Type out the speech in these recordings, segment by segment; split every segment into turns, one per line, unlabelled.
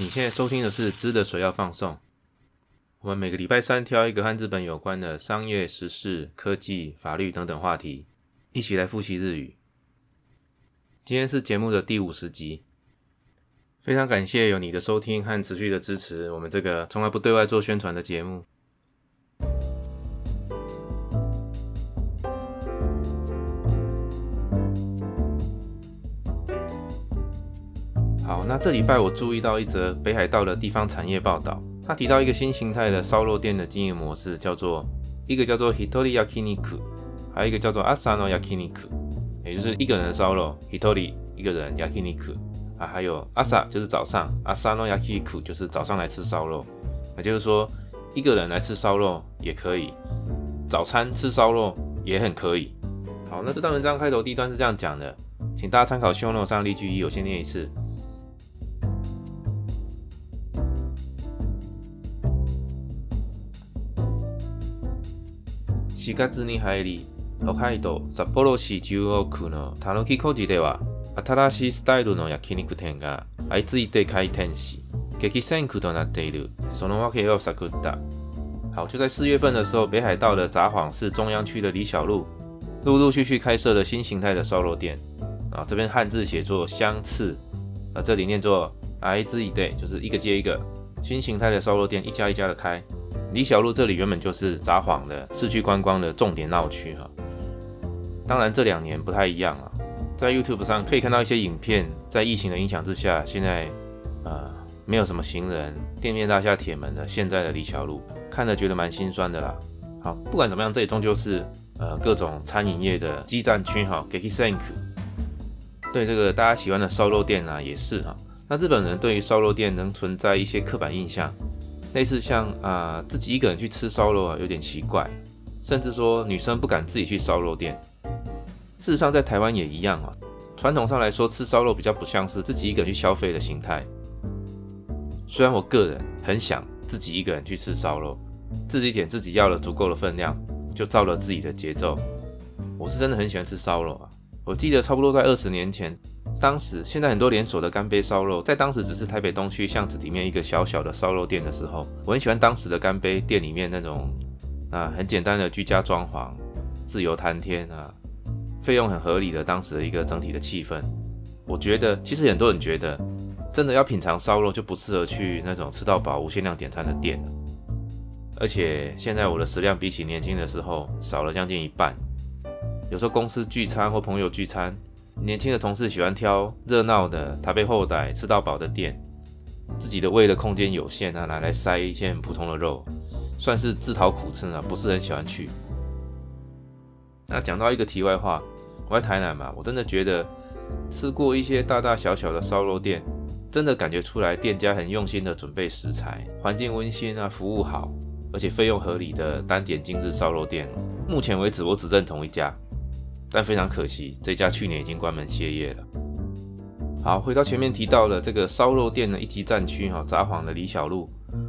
你现在收听的是《知的水要放送》，我们每个礼拜三挑一个和日本有关的商业、时事、科技、法律等等话题，一起来复习日语。今天是节目的第五十集，非常感谢有你的收听和持续的支持，我们这个从来不对外做宣传的节目。好，那这礼拜我注意到一则北海道的地方产业报道，他提到一个新形态的烧肉店的经营模式，叫做一个叫做 Hitori Yakiniku，还有一个叫做 Asano Yakiniku，也就是一个人烧肉 Hitori 一个人 Yakiniku 啊，还有 Asa 就是早上 Asano Yakiniku 就是早上来吃烧肉，也就是说一个人来吃烧肉也可以，早餐吃烧肉也很可以。好，那这段文章开头第一段是这样讲的，请大家参考 s h o n o 上例句一，我先念一次。4月に入り、北海道札幌市中央区のたぬき小路では、新しいスタイルの焼肉店が相次いで開店し、激戦区となっている。その訳を探った。好，就在四月份的时候，北海道的札幌市中央区的李小路，陆陆续续开设了新形态的烧肉店。啊，这边汉字写作相次，啊，这里念作相次いで，就是一个接一个，新形态的烧肉店一家一家的开。李小路这里原本就是札幌的市区观光的重点闹区哈，当然这两年不太一样啊，在 YouTube 上可以看到一些影片，在疫情的影响之下，现在呃没有什么行人，店面大厦铁门的现在的李小路，看着觉得蛮心酸的啦。好，不管怎么样，这里终究是呃各种餐饮业的激战区哈。g e k i s a n k 对这个大家喜欢的烧肉店啊也是哈。那日本人对于烧肉店能存在一些刻板印象。类似像啊自己一个人去吃烧肉啊，有点奇怪，甚至说女生不敢自己去烧肉店。事实上，在台湾也一样啊。传统上来说，吃烧肉比较不像是自己一个人去消费的形态。虽然我个人很想自己一个人去吃烧肉，自己点自己要了足够的分量，就照了自己的节奏。我是真的很喜欢吃烧肉啊。我记得差不多在二十年前。当时，现在很多连锁的干杯烧肉，在当时只是台北东区巷子里面一个小小的烧肉店的时候，我很喜欢当时的干杯店里面那种啊很简单的居家装潢，自由谈天啊，费用很合理的当时的一个整体的气氛。我觉得，其实很多人觉得，真的要品尝烧肉就不适合去那种吃到饱无限量点餐的店而且现在我的食量比起年轻的时候少了将近一半，有时候公司聚餐或朋友聚餐。年轻的同事喜欢挑热闹的、台北后代吃到饱的店，自己的胃的空间有限啊，拿来塞一些很普通的肉，算是自讨苦吃呢，不是很喜欢去。那讲到一个题外话，我在台南嘛，我真的觉得吃过一些大大小小的烧肉店，真的感觉出来店家很用心的准备食材，环境温馨啊，服务好，而且费用合理的单点精致烧肉店，目前为止我只认同一家。但非常可惜，这家去年已经关门歇业了。好，回到前面提到的这个烧肉店的一级战区哈，札幌的李小璐，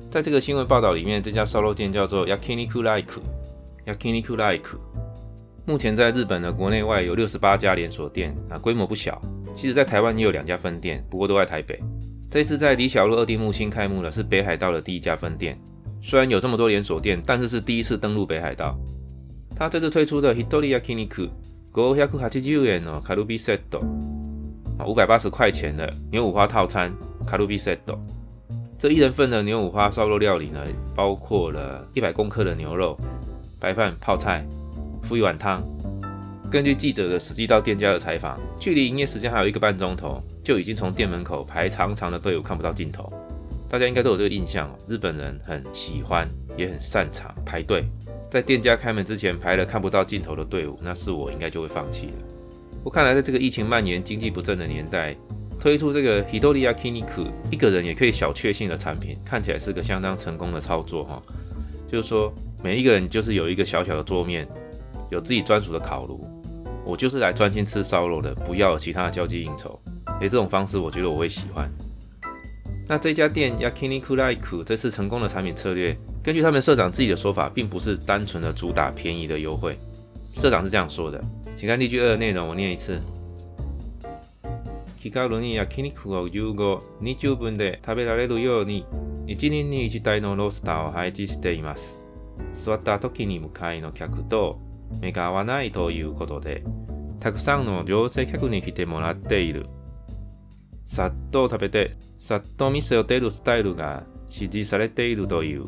在这个新闻报道里面，这家烧肉店叫做 Yakiniku Like，Yakiniku Like，目前在日本的国内外有六十八家连锁店啊，规模不小。其实，在台湾也有两家分店，不过都在台北。这次在李小璐二丁目新开幕了，是北海道的第一家分店。虽然有这么多连锁店，但是是第一次登陆北海道。他这次推出的 Hitori Yakiniku。五百八十元哦，卡路比 set 啊，五百八十块钱的牛五花套餐，卡路比 set。这一人份的牛五花烧肉料理呢，包括了一百公克的牛肉、白饭、泡菜、附一碗汤。根据记者的实际到店家的采访，距离营业时间还有一个半钟头，就已经从店门口排长长的队伍看不到尽头。大家应该都有这个印象，日本人很喜欢，也很擅长排队。在店家开门之前排了看不到尽头的队伍，那是我应该就会放弃了。我看来，在这个疫情蔓延、经济不振的年代，推出这个 Hidoriya Kiniku 一个人也可以小确幸的产品，看起来是个相当成功的操作哈。就是说，每一个人就是有一个小小的桌面，有自己专属的烤炉，我就是来专心吃烧肉的，不要其他的交际应酬。诶，这种方式我觉得我会喜欢。那这家店 Yakiniku Like 这次成功的产品策略。根据他们社长自己的说法，并不是单纯的主打便宜的优惠。社长是这样说的，请看例句二的内容，我念一次。気軽に焼肉を15、20分で食べられるように、1人に1台のロースターを配置しています。座った時に向かいの客と目が合わないということで、たくさんの女性客に来てもらっている。さっと食べて、さっと店を出るスタイルが指示されているという。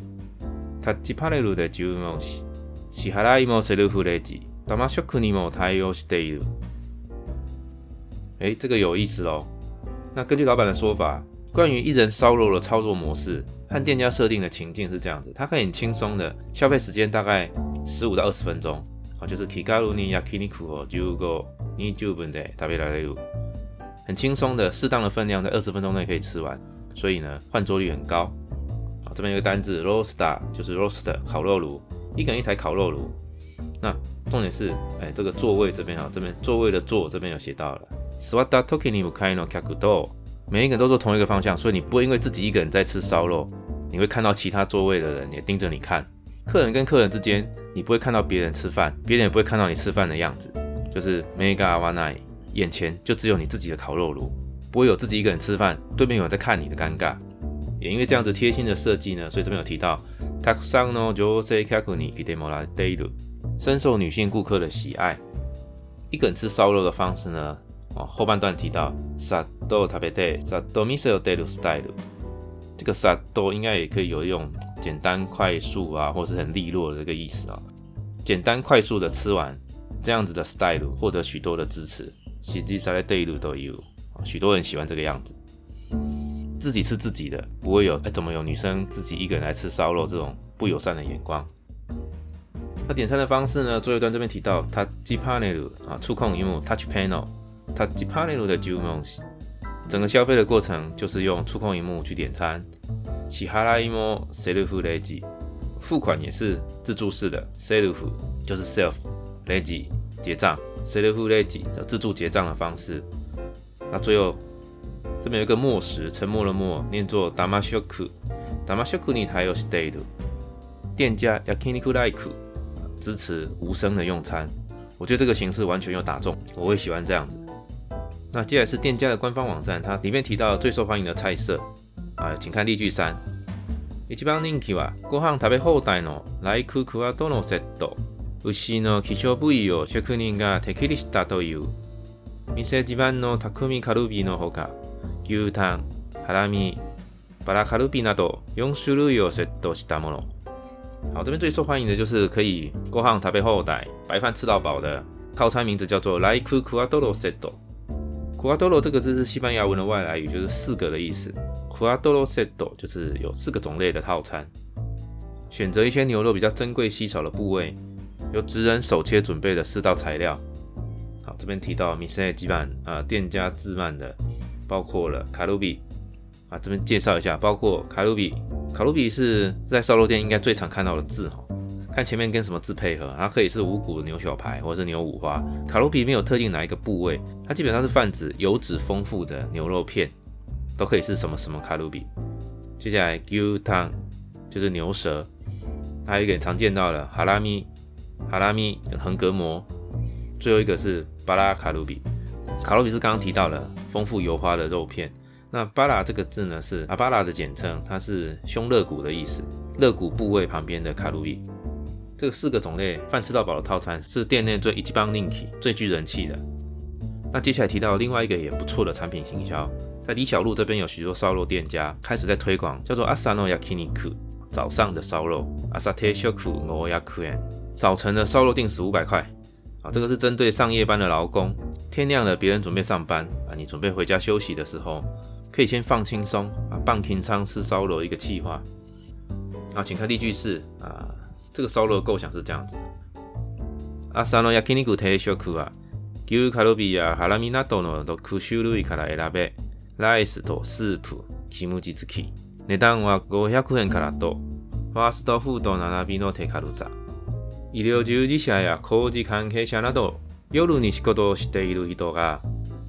タッチパネルで注文し、支払いもセルフレジ、玉食にも対応している。哎，这个有意思喽。那根据老板的说法，关于一人烧肉的操作模式和店家设定的情境是这样子：它可以很轻松的消费时间大概十五到二十分钟啊，就是 Kikaru ni yakiniku o jugo ni jubun de tabelaru，很轻松的适当的分量在二十分钟内可以吃完，所以呢换桌率很高 这边有个单字 roaster，就是 roaster 烤肉炉，一个人一台烤肉炉。那重点是，哎，这个座位这边啊，这边座位的座这边有写到了。Swada Tokini Mukaino Kakudo，每一个人都坐同一个方向，所以你不会因为自己一个人在吃烧肉，你会看到其他座位的人也盯着你看。客人跟客人之间，你不会看到别人吃饭，别人也不会看到你吃饭的样子。就是 Mega Wanai，眼前就只有你自己的烤肉炉，不会有自己一个人吃饭，对面有人在看你的尴尬。也因为这样子贴心的设计呢，所以这边有提到 Takusano Jose Kakuni Kidemora Deiru，深受女性顾客的喜爱。一个人吃烧肉的方式呢？哦，后半段提到 “sado tabete sado miso delu style”，这个 “sado” 应该也可以有一种简单快速啊，或是很利落的这个意思啊。简单快速的吃完，这样子的 style 获得许多的支持。实际上在 daily 都有，许多人喜欢这个样子。自己吃自己的，不会有哎，怎么有女生自己一个人来吃烧肉这种不友善的眼光。那点餐的方式呢？最后一段这边提到 “touch panel” 啊，触控荧幕 “touch panel”。它吉帕内鲁的注文，整个消费的过程就是用触控荧幕去点餐。喜哈拉伊莫 self legi，付款也是自助式的 self，就是 self legi 结账 self legi 的自助结账的方式。那最后这边有一个默时，沉默的默，念作 damashoku，damashoku ni tayo stay 店家 yakiniku like 支持无声的用餐。我觉得这个形式完全有打中，我会喜欢这样子。那接下来是店家的官方网站，它里面提到最受欢迎的菜色啊，请看例句三。一番人気はご飯食べ放題のライククワトのセット。牛の希少部位を職人が手切りしたという。店自慢の匠カルビのほか、 牛タン、ハラミ、バラカルビなど4種類をセットしたもの。好，这边最受欢迎的就是可以ご飯食べ放題，白饭吃到饱的套餐，名字叫做ライククワトロセット。库阿多罗这个字是西班牙文的外来语，就是四个的意思。库阿多罗 set 就是有四个种类的套餐，选择一些牛肉比较珍贵稀少的部位，由职人手切准备的四道材料。好，这边提到米塞基板啊，店家自慢的， 包括了卡路比啊，这边介绍一下，包括卡路比，卡路比是在烧肉店应该最常看到的字哈。看前面跟什么字配合，它可以是五谷牛小排，或者是牛五花。卡路比没有特定哪一个部位，它基本上是泛指油脂丰富的牛肉片，都可以是什么什么卡路比。接下来牛汤就是牛舌，还有一个常见到的哈拉米，哈拉米横膈膜。最后一个是巴拉卡路比，卡路比是刚刚提到了丰富油花的肉片。那巴拉这个字呢是阿巴拉的简称，它是胸肋骨的意思，肋骨部位旁边的卡路里。这四个种类饭吃到饱的套餐是店内最一级棒 link 最具人气的。那接下来提到另外一个也不错的产品行销，在李小璐这边有许多烧肉店家开始在推广，叫做 Asano Yakiniku 早上的烧肉，Asate Shoku no Yakuen 早晨的烧肉定时五百块啊，这个是针对上夜班的劳工，天亮了别人准备上班啊，你准备回家休息的时候，可以先放轻松啊，半平仓吃烧肉一个计划啊，请看例句是啊。这个烧肉的构想是这样子的：朝の焼肉定食は牛カルビやハラミなどの6種類から選べ、ライスとスープ、キムチ付き。値段は500円からと、ファーストフード並びの手軽さ。 医療従事者や工事関係者など、夜に仕事をしている人が、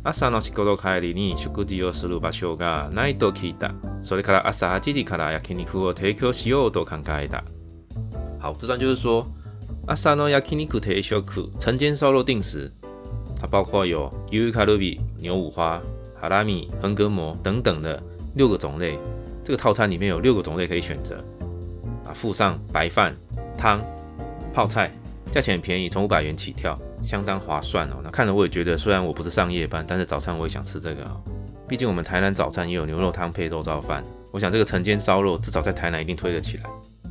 朝の仕事帰りに食事をする場所がないと聞いた。それから朝8時から焼肉を提供しようと考えた。好，这段就是说，阿萨诺亚基尼库特修库晨间烧肉定时，它包括有牛卡路比、牛五花，哈拉米、横膈膜等等的六个种类。这个套餐里面有六个种类可以选择啊，附上白饭、汤、泡菜，价钱很便宜，从五百元起跳，相当划算哦。那看了我也觉得，虽然我不是上夜班，但是早餐我也想吃这个啊。毕竟我们台南早餐也有牛肉汤配肉燥饭，我想这个晨间烧肉至少在台南一定推得起来，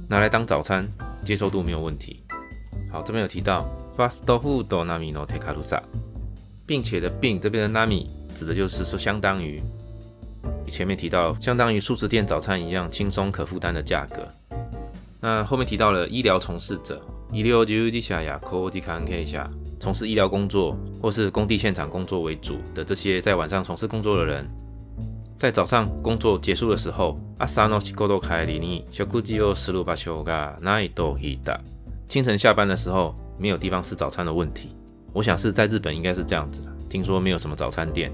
拿来当早餐接受度没有问题。好，这边有提到 fast food nami no tekarusa，并且的并这边的 nami 指的就是说相当于。前面提到，相当于素食店早餐一样轻松可负担的价格。那后面提到了医疗从事者，医疗就地下呀，科技看可以下，从事医疗工作或是工地现场工作为主的这些在晚上从事工作的人，在早上工作结束的时候，阿萨诺西沟多开里尼小估计又十六八丘嘎奈多伊达，清晨下班的时候没有地方吃早餐的问题。我想是在日本应该是这样子的听说没有什么早餐店。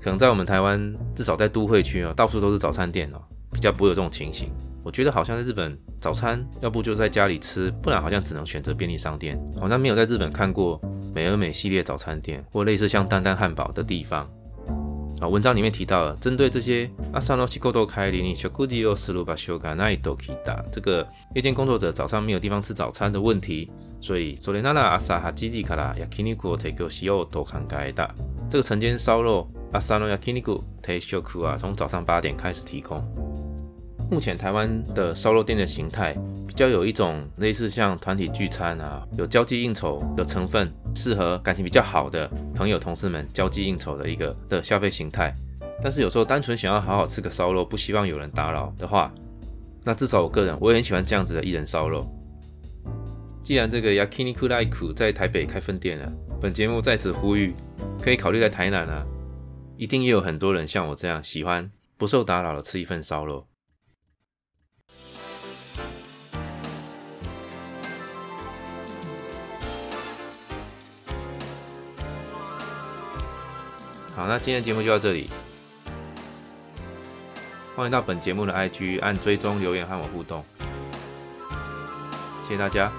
可能在我们台湾，至少在都会区哦，到处都是早餐店哦，比较不会有这种情形。我觉得好像在日本，早餐要不就在家里吃，不然好像只能选择便利商店。好像没有在日本看过美而美系列早餐店，或类似像丹丹汉堡的地方。啊，文章里面提到了，针对这些阿萨诺西沟多开里尼小库迪奥斯鲁巴修嘎奈多基达这个夜间工作者早上没有地方吃早餐的问题，所以昨天那那阿萨哈基吉卡拉亚基尼库提供西奥多康盖达这个晨间烧肉。阿萨诺亚基尼古提修库啊，从早上八点开始提供。目前台湾的烧肉店的形态比较有一种类似像团体聚餐啊，有交际应酬的成分，适合感情比较好的朋友、同事们交际应酬的一个的消费形态。但是有时候单纯想要好好吃个烧肉，不希望有人打扰的话，那至少我个人我也很喜欢这样子的一人烧肉。既然这个 Yakiniku Like 在台北开分店了，本节目在此呼吁，可以考虑在台南啊。一定也有很多人像我这样喜欢不受打扰的吃一份烧肉。好，那今天节目就到这里，欢迎到本节目的 IG 按追踪留言和我互动，谢谢大家。